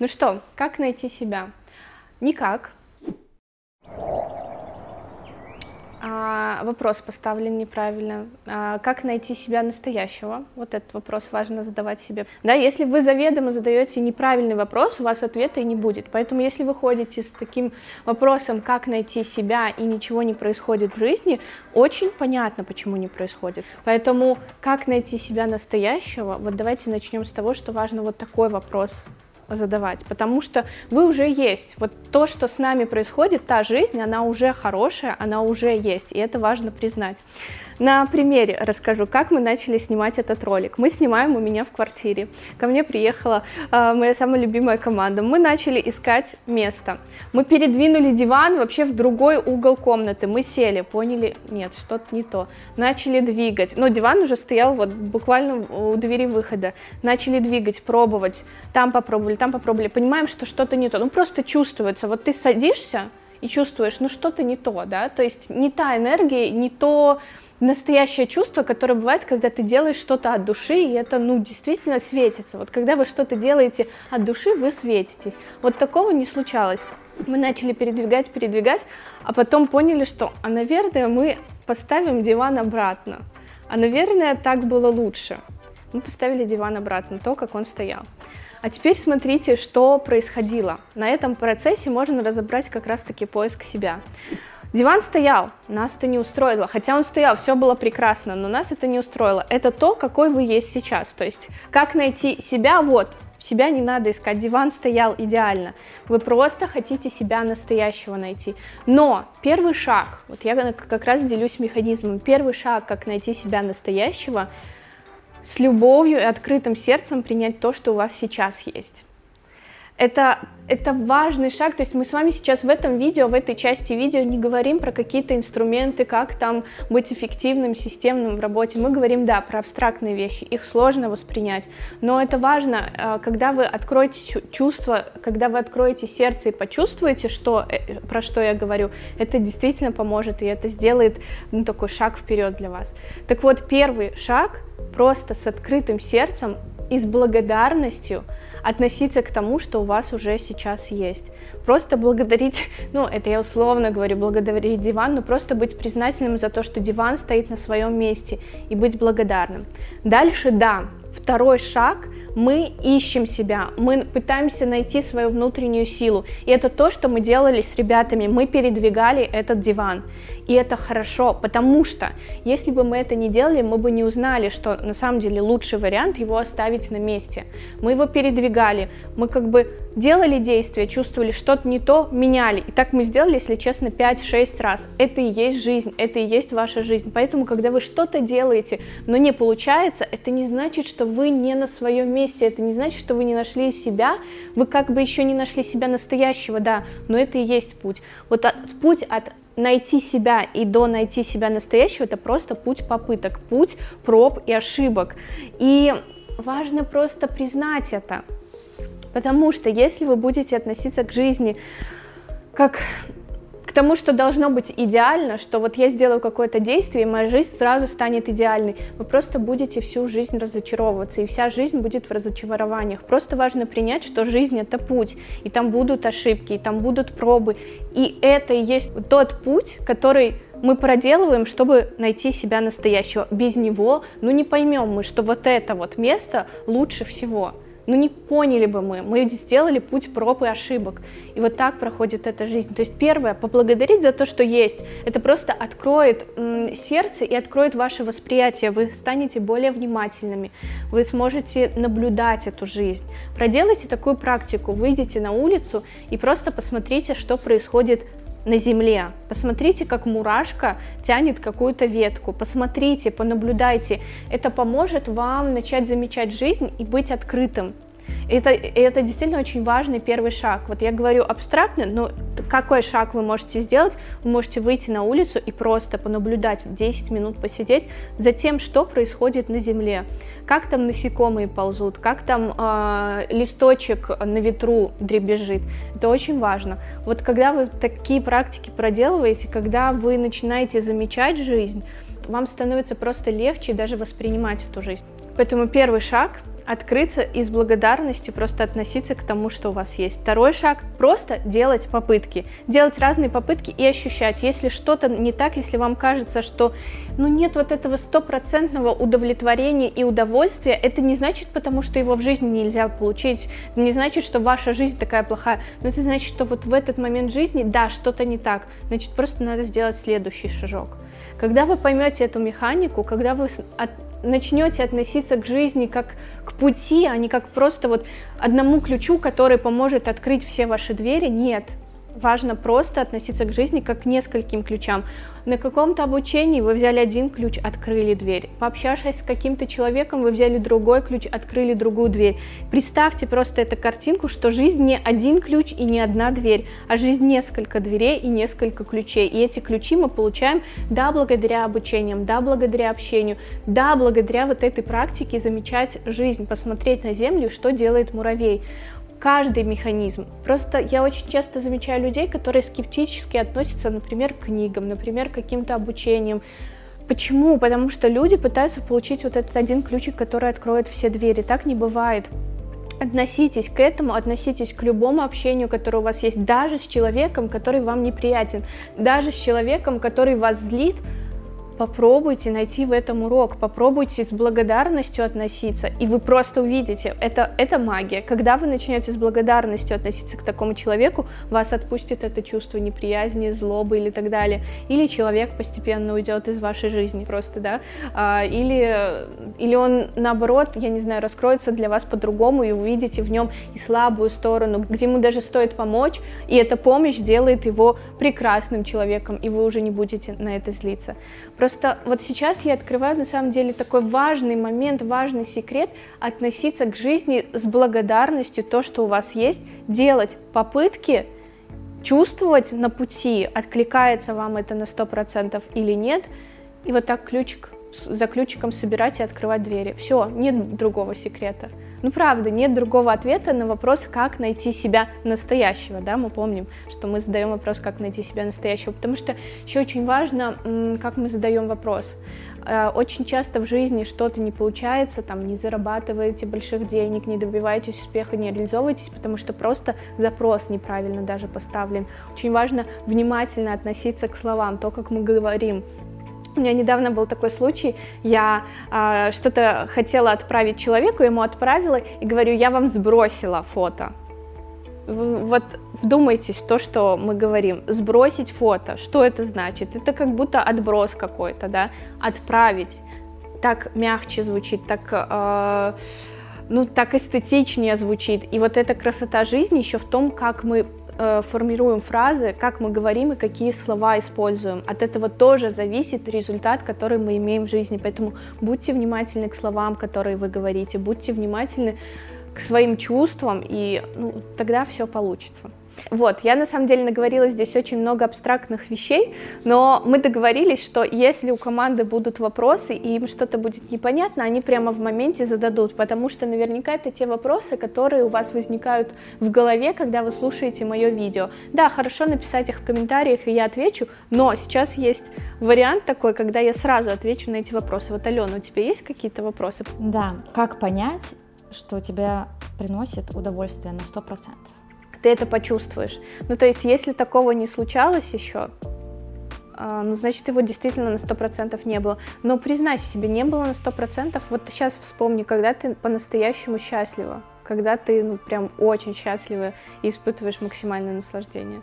Ну что, как найти себя? Никак. А, вопрос поставлен неправильно. А, как найти себя настоящего? Вот этот вопрос важно задавать себе. Да, если вы заведомо задаете неправильный вопрос, у вас ответа и не будет. Поэтому если вы ходите с таким вопросом, как найти себя, и ничего не происходит в жизни, очень понятно, почему не происходит. Поэтому как найти себя настоящего? Вот давайте начнем с того, что важно вот такой вопрос задавать, потому что вы уже есть. Вот то, что с нами происходит, та жизнь, она уже хорошая, она уже есть, и это важно признать. На примере расскажу, как мы начали снимать этот ролик. Мы снимаем у меня в квартире. Ко мне приехала э, моя самая любимая команда. Мы начали искать место. Мы передвинули диван вообще в другой угол комнаты. Мы сели, поняли, нет, что-то не то. Начали двигать. Но диван уже стоял вот буквально у двери выхода. Начали двигать, пробовать. Там попробовали, там попробовали. Понимаем, что что-то не то. Ну просто чувствуется. Вот ты садишься и чувствуешь, ну что-то не то, да, то есть не та энергия, не то настоящее чувство, которое бывает, когда ты делаешь что-то от души, и это, ну, действительно светится. Вот когда вы что-то делаете от души, вы светитесь. Вот такого не случалось. Мы начали передвигать, передвигать, а потом поняли, что, а, наверное, мы поставим диван обратно. А, наверное, так было лучше. Мы поставили диван обратно, то, как он стоял. А теперь смотрите, что происходило. На этом процессе можно разобрать как раз-таки поиск себя. Диван стоял, нас это не устроило, хотя он стоял, все было прекрасно, но нас это не устроило. Это то, какой вы есть сейчас, то есть как найти себя, вот, себя не надо искать, диван стоял идеально, вы просто хотите себя настоящего найти. Но первый шаг, вот я как раз делюсь механизмом, первый шаг, как найти себя настоящего, с любовью и открытым сердцем принять то, что у вас сейчас есть это, это важный шаг, то есть мы с вами сейчас в этом видео, в этой части видео не говорим про какие-то инструменты, как там быть эффективным, системным в работе, мы говорим, да, про абстрактные вещи, их сложно воспринять, но это важно, э, когда вы откроете чувство, когда вы откроете сердце и почувствуете, что, э, про что я говорю, это действительно поможет, и это сделает ну, такой шаг вперед для вас. Так вот, первый шаг просто с открытым сердцем и с благодарностью – относиться к тому, что у вас уже сейчас есть. Просто благодарить, ну, это я условно говорю, благодарить диван, но просто быть признательным за то, что диван стоит на своем месте и быть благодарным. Дальше, да, второй шаг – мы ищем себя, мы пытаемся найти свою внутреннюю силу. И это то, что мы делали с ребятами. Мы передвигали этот диван. И это хорошо, потому что если бы мы это не делали, мы бы не узнали, что на самом деле лучший вариант его оставить на месте. Мы его передвигали, мы как бы делали действия, чувствовали что-то не то, меняли. И так мы сделали, если честно, 5-6 раз. Это и есть жизнь, это и есть ваша жизнь. Поэтому, когда вы что-то делаете, но не получается, это не значит, что вы не на своем месте, это не значит, что вы не нашли себя, вы как бы еще не нашли себя настоящего, да, но это и есть путь. Вот от, путь от найти себя и до найти себя настоящего, это просто путь попыток, путь проб и ошибок. И важно просто признать это. Потому что если вы будете относиться к жизни как к тому, что должно быть идеально, что вот я сделаю какое-то действие, и моя жизнь сразу станет идеальной. Вы просто будете всю жизнь разочаровываться, и вся жизнь будет в разочарованиях. Просто важно принять, что жизнь — это путь, и там будут ошибки, и там будут пробы. И это и есть тот путь, который мы проделываем, чтобы найти себя настоящего. Без него, ну не поймем мы, что вот это вот место лучше всего ну не поняли бы мы, мы сделали путь проб и ошибок. И вот так проходит эта жизнь. То есть первое, поблагодарить за то, что есть, это просто откроет сердце и откроет ваше восприятие, вы станете более внимательными, вы сможете наблюдать эту жизнь. Проделайте такую практику, выйдите на улицу и просто посмотрите, что происходит на земле. Посмотрите, как мурашка тянет какую-то ветку. Посмотрите, понаблюдайте. Это поможет вам начать замечать жизнь и быть открытым. Это, это действительно очень важный первый шаг. Вот я говорю абстрактно, но какой шаг вы можете сделать? Вы можете выйти на улицу и просто понаблюдать, 10 минут посидеть за тем, что происходит на Земле как там насекомые ползут, как там э, листочек на ветру дребезжит. Это очень важно. Вот когда вы такие практики проделываете, когда вы начинаете замечать жизнь, вам становится просто легче даже воспринимать эту жизнь. Поэтому первый шаг открыться и с благодарностью просто относиться к тому, что у вас есть. Второй шаг – просто делать попытки. Делать разные попытки и ощущать, если что-то не так, если вам кажется, что ну, нет вот этого стопроцентного удовлетворения и удовольствия, это не значит, потому что его в жизни нельзя получить, не значит, что ваша жизнь такая плохая, но это значит, что вот в этот момент жизни, да, что-то не так, значит, просто надо сделать следующий шажок. Когда вы поймете эту механику, когда вы от, начнете относиться к жизни как к пути, а не как просто вот одному ключу, который поможет открыть все ваши двери, нет, важно просто относиться к жизни как к нескольким ключам. На каком-то обучении вы взяли один ключ, открыли дверь. Пообщавшись с каким-то человеком, вы взяли другой ключ, открыли другую дверь. Представьте просто эту картинку, что жизнь не один ключ и не одна дверь, а жизнь несколько дверей и несколько ключей. И эти ключи мы получаем да благодаря обучениям, да благодаря общению, да благодаря вот этой практике замечать жизнь, посмотреть на землю, что делает муравей каждый механизм. Просто я очень часто замечаю людей, которые скептически относятся, например, к книгам, например, к каким-то обучениям. Почему? Потому что люди пытаются получить вот этот один ключик, который откроет все двери. Так не бывает. Относитесь к этому, относитесь к любому общению, которое у вас есть, даже с человеком, который вам неприятен, даже с человеком, который вас злит, попробуйте найти в этом урок, попробуйте с благодарностью относиться, и вы просто увидите, это, это магия. Когда вы начнете с благодарностью относиться к такому человеку, вас отпустит это чувство неприязни, злобы или так далее. Или человек постепенно уйдет из вашей жизни просто, да, а, или, или он наоборот, я не знаю, раскроется для вас по-другому, и увидите в нем и слабую сторону, где ему даже стоит помочь, и эта помощь делает его прекрасным человеком, и вы уже не будете на это злиться. Просто вот сейчас я открываю на самом деле такой важный момент, важный секрет относиться к жизни с благодарностью, то, что у вас есть, делать попытки, чувствовать на пути, откликается вам это на 100% или нет, и вот так ключик за ключиком собирать и открывать двери. Все, нет другого секрета. Ну, правда, нет другого ответа на вопрос, как найти себя настоящего, да, мы помним, что мы задаем вопрос, как найти себя настоящего, потому что еще очень важно, как мы задаем вопрос. Э, очень часто в жизни что-то не получается, там, не зарабатываете больших денег, не добиваетесь успеха, не реализовываетесь, потому что просто запрос неправильно даже поставлен. Очень важно внимательно относиться к словам, то, как мы говорим, у меня недавно был такой случай, я э, что-то хотела отправить человеку, ему отправила и говорю, я вам сбросила фото. Вот вдумайтесь в то, что мы говорим. Сбросить фото, что это значит? Это как будто отброс какой-то, да? Отправить. Так мягче звучит, так... Э, ну, так эстетичнее звучит. И вот эта красота жизни еще в том, как мы Э, формируем фразы, как мы говорим и какие слова используем. От этого тоже зависит результат, который мы имеем в жизни. Поэтому будьте внимательны к словам, которые вы говорите, будьте внимательны к своим чувствам, и ну, тогда все получится. Вот, я на самом деле наговорила здесь очень много абстрактных вещей, но мы договорились, что если у команды будут вопросы и им что-то будет непонятно, они прямо в моменте зададут, потому что наверняка это те вопросы, которые у вас возникают в голове, когда вы слушаете мое видео. Да, хорошо написать их в комментариях, и я отвечу, но сейчас есть вариант такой, когда я сразу отвечу на эти вопросы. Вот, Алена, у тебя есть какие-то вопросы? Да, как понять, что тебя приносит удовольствие на 100%? Ты это почувствуешь. Ну, то есть, если такого не случалось еще, а, ну, значит, его действительно на 100% не было. Но признайся себе, не было на 100%. Вот сейчас вспомни, когда ты по-настоящему счастлива, когда ты, ну, прям очень счастлива и испытываешь максимальное наслаждение.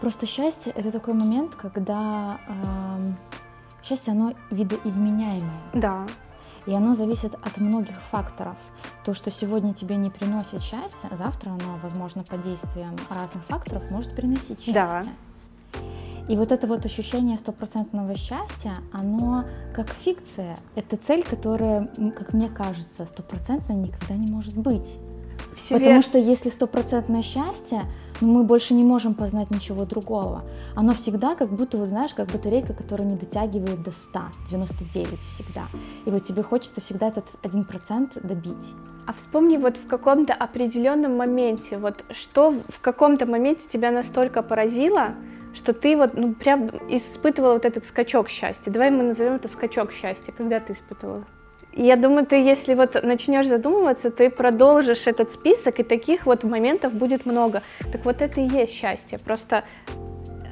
Просто счастье — это такой момент, когда э, счастье, оно видоизменяемое. Да. И оно зависит от многих факторов. То, что сегодня тебе не приносит счастье, завтра оно, возможно, под действием разных факторов может приносить счастье. Да. И вот это вот ощущение стопроцентного счастья, оно как фикция. Это цель, которая, как мне кажется, стопроцентно никогда не может быть. Все Потому что если стопроцентное счастье, ну, мы больше не можем познать ничего другого. Оно всегда как будто, вот знаешь, как батарейка, которая не дотягивает до 100, 99 всегда. И вот тебе хочется всегда этот один процент добить. А вспомни вот в каком-то определенном моменте, вот что в каком-то моменте тебя настолько поразило, что ты вот ну прям испытывала вот этот скачок счастья. Давай мы назовем это скачок счастья. Когда ты испытывала? Я думаю, ты, если вот начнешь задумываться, ты продолжишь этот список, и таких вот моментов будет много. Так вот это и есть счастье. Просто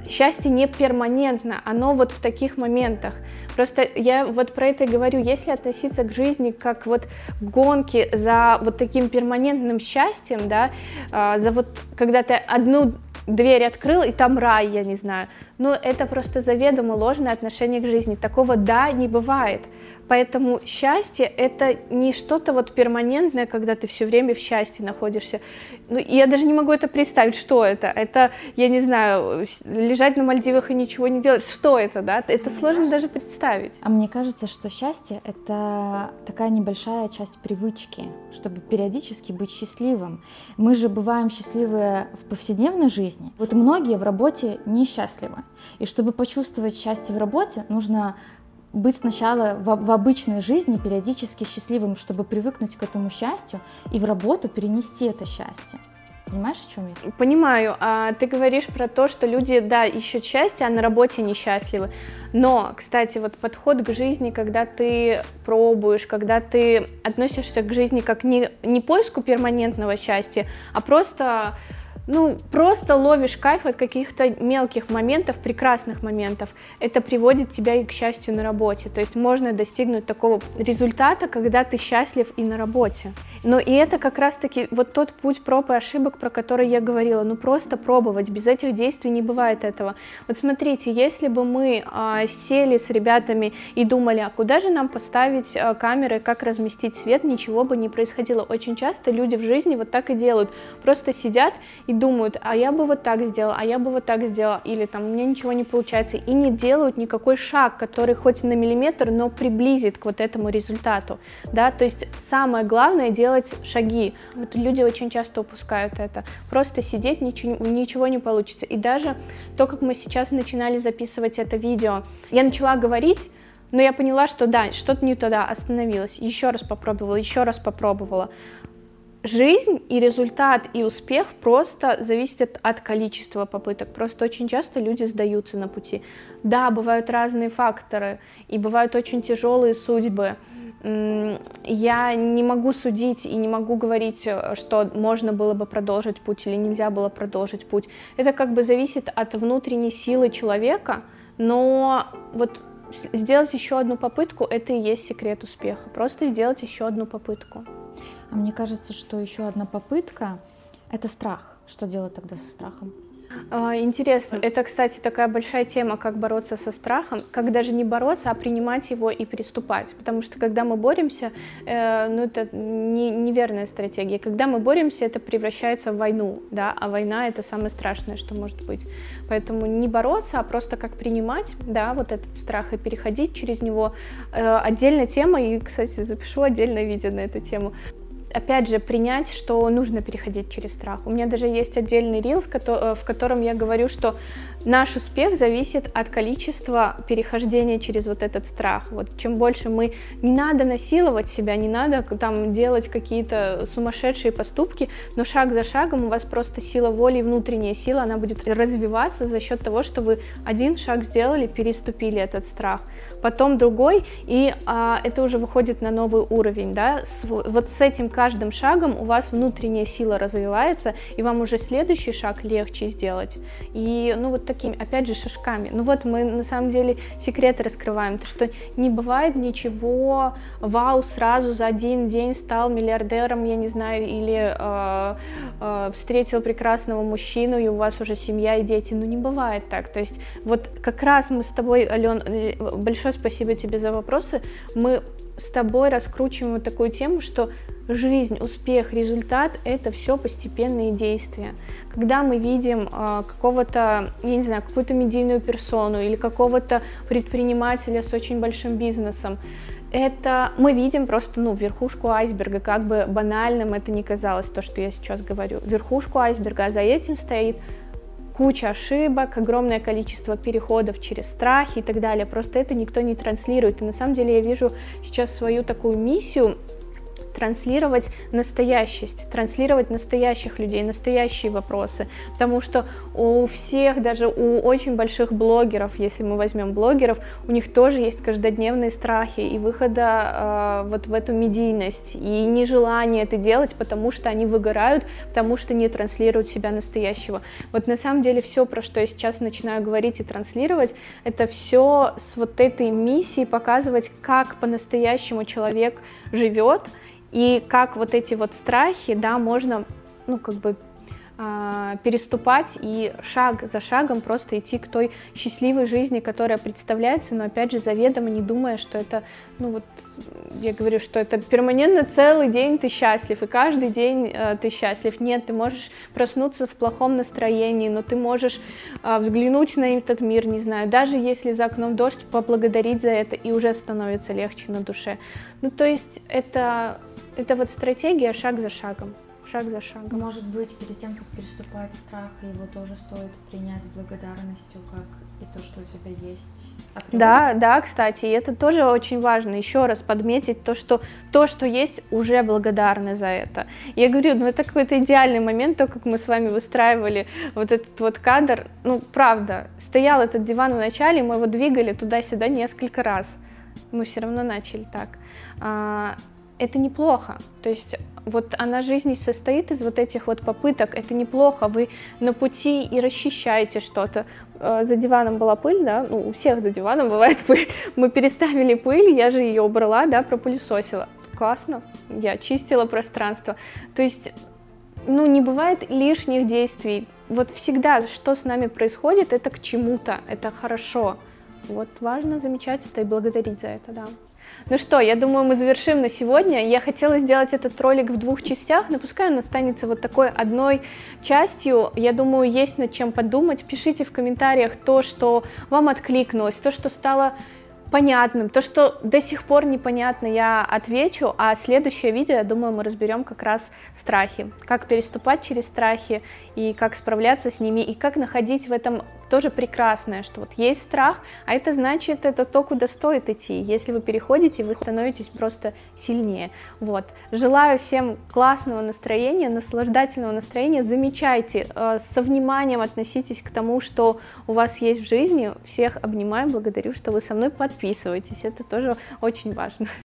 счастье не перманентно, оно вот в таких моментах. Просто я вот про это и говорю, если относиться к жизни как вот гонки за вот таким перманентным счастьем, да, а, за вот когда ты одну дверь открыл, и там рай, я не знаю, но это просто заведомо ложное отношение к жизни. Такого да не бывает. Поэтому счастье это не что-то вот перманентное, когда ты все время в счастье находишься. Ну, я даже не могу это представить, что это. Это, я не знаю, лежать на Мальдивах и ничего не делать. Что это, да? Это мне сложно кажется, даже представить. А мне кажется, что счастье это такая небольшая часть привычки, чтобы периодически быть счастливым. Мы же бываем счастливы в повседневной жизни. Вот многие в работе несчастливы. И чтобы почувствовать счастье в работе, нужно быть сначала в, в обычной жизни периодически счастливым, чтобы привыкнуть к этому счастью и в работу перенести это счастье. Понимаешь, о чем я? Понимаю. А ты говоришь про то, что люди, да, ищут счастье, а на работе несчастливы. Но, кстати, вот подход к жизни, когда ты пробуешь, когда ты относишься к жизни как не, не поиску перманентного счастья, а просто ну, просто ловишь кайф от каких-то мелких моментов, прекрасных моментов. Это приводит тебя и к счастью на работе. То есть можно достигнуть такого результата, когда ты счастлив и на работе. Но и это как раз-таки вот тот путь проб и ошибок, про который я говорила. Ну, просто пробовать. Без этих действий не бывает этого. Вот смотрите, если бы мы а, сели с ребятами и думали, а куда же нам поставить а, камеры, как разместить свет, ничего бы не происходило. Очень часто люди в жизни вот так и делают. Просто сидят и и думают, а я бы вот так сделал, а я бы вот так сделал, или там у меня ничего не получается, и не делают никакой шаг, который хоть на миллиметр, но приблизит к вот этому результату, да, то есть самое главное делать шаги, вот люди очень часто упускают это, просто сидеть ничего, ничего не получится, и даже то, как мы сейчас начинали записывать это видео, я начала говорить, но я поняла, что да, что-то не туда, остановилась, еще раз попробовала, еще раз попробовала, жизнь и результат и успех просто зависят от количества попыток. Просто очень часто люди сдаются на пути. Да, бывают разные факторы, и бывают очень тяжелые судьбы. Я не могу судить и не могу говорить, что можно было бы продолжить путь или нельзя было продолжить путь. Это как бы зависит от внутренней силы человека, но вот сделать еще одну попытку, это и есть секрет успеха. Просто сделать еще одну попытку. А мне кажется, что еще одна попытка — это страх. Что делать тогда со страхом? А, интересно. Это, кстати, такая большая тема, как бороться со страхом, как даже не бороться, а принимать его и приступать. Потому что когда мы боремся, э, ну это не, неверная стратегия. Когда мы боремся, это превращается в войну, да, а война это самое страшное, что может быть. Поэтому не бороться, а просто как принимать, да, вот этот страх и переходить через него. Э, отдельная тема, и, кстати, запишу отдельное видео на эту тему опять же, принять, что нужно переходить через страх. У меня даже есть отдельный рилс, э, в котором я говорю, что наш успех зависит от количества перехождения через вот этот страх. Вот чем больше мы... Не надо насиловать себя, не надо там делать какие-то сумасшедшие поступки, но шаг за шагом у вас просто сила воли внутренняя сила, она будет развиваться за счет того, что вы один шаг сделали, переступили этот страх потом другой, и а, это уже выходит на новый уровень, да, с, вот с этим каждым шагом у вас внутренняя сила развивается, и вам уже следующий шаг легче сделать, и, ну, вот такими, опять же, шажками, ну, вот мы на самом деле секреты раскрываем, то, что не бывает ничего, вау, сразу за один день стал миллиардером, я не знаю, или э, э, встретил прекрасного мужчину, и у вас уже семья и дети, ну, не бывает так, то есть вот как раз мы с тобой, Ален, э, большое спасибо тебе за вопросы. Мы с тобой раскручиваем вот такую тему, что жизнь, успех, результат — это все постепенные действия. Когда мы видим э, какого-то, я не знаю, какую-то медийную персону или какого-то предпринимателя с очень большим бизнесом, это мы видим просто ну, верхушку айсберга, как бы банальным это ни казалось, то, что я сейчас говорю. Верхушку айсберга, а за этим стоит куча ошибок, огромное количество переходов через страхи и так далее. Просто это никто не транслирует. И на самом деле я вижу сейчас свою такую миссию транслировать настоящесть, транслировать настоящих людей, настоящие вопросы, потому что у всех, даже у очень больших блогеров, если мы возьмем блогеров, у них тоже есть каждодневные страхи и выхода э, вот в эту медийность, и нежелание это делать, потому что они выгорают, потому что не транслируют себя настоящего. Вот на самом деле все, про что я сейчас начинаю говорить и транслировать, это все с вот этой миссией показывать, как по-настоящему человек живет, и как вот эти вот страхи, да, можно, ну, как бы а, переступать и шаг за шагом просто идти к той счастливой жизни, которая представляется, но опять же заведомо не думая, что это, ну вот, я говорю, что это перманентно целый день ты счастлив, и каждый день э, ты счастлив. Нет, ты можешь проснуться в плохом настроении, но ты можешь э, взглянуть на этот мир, не знаю, даже если за окном дождь, поблагодарить за это, и уже становится легче на душе. Ну, то есть это, это вот стратегия шаг за шагом шаг за шагом. Может быть, перед тем, как переступать страх, его тоже стоит принять с благодарностью, как и то, что у тебя есть. Да, да, кстати, и это тоже очень важно, еще раз подметить то, что то, что есть, уже благодарны за это. Я говорю, ну это какой-то идеальный момент, то, как мы с вами выстраивали вот этот вот кадр, ну правда, стоял этот диван в начале, мы его двигали туда-сюда несколько раз, мы все равно начали так. Это неплохо. То есть вот она жизнь состоит из вот этих вот попыток. Это неплохо. Вы на пути и расчищаете что-то. Э, за диваном была пыль, да, ну, у всех за диваном бывает пыль. Мы переставили пыль, я же ее убрала, да, пропылесосила. Классно, я чистила пространство. То есть, ну, не бывает лишних действий. Вот всегда, что с нами происходит, это к чему-то, это хорошо. Вот важно замечать это и благодарить за это, да. Ну что, я думаю, мы завершим на сегодня. Я хотела сделать этот ролик в двух частях, но пускай он останется вот такой одной частью. Я думаю, есть над чем подумать. Пишите в комментариях то, что вам откликнулось, то, что стало понятным. То, что до сих пор непонятно, я отвечу, а следующее видео, я думаю, мы разберем как раз страхи, как переступать через страхи и как справляться с ними, и как находить в этом тоже прекрасное, что вот есть страх, а это значит, это то, куда стоит идти. Если вы переходите, вы становитесь просто сильнее. Вот. Желаю всем классного настроения, наслаждательного настроения. Замечайте, э, со вниманием относитесь к тому, что у вас есть в жизни. Всех обнимаю, благодарю, что вы со мной подписываетесь. Это тоже очень важно.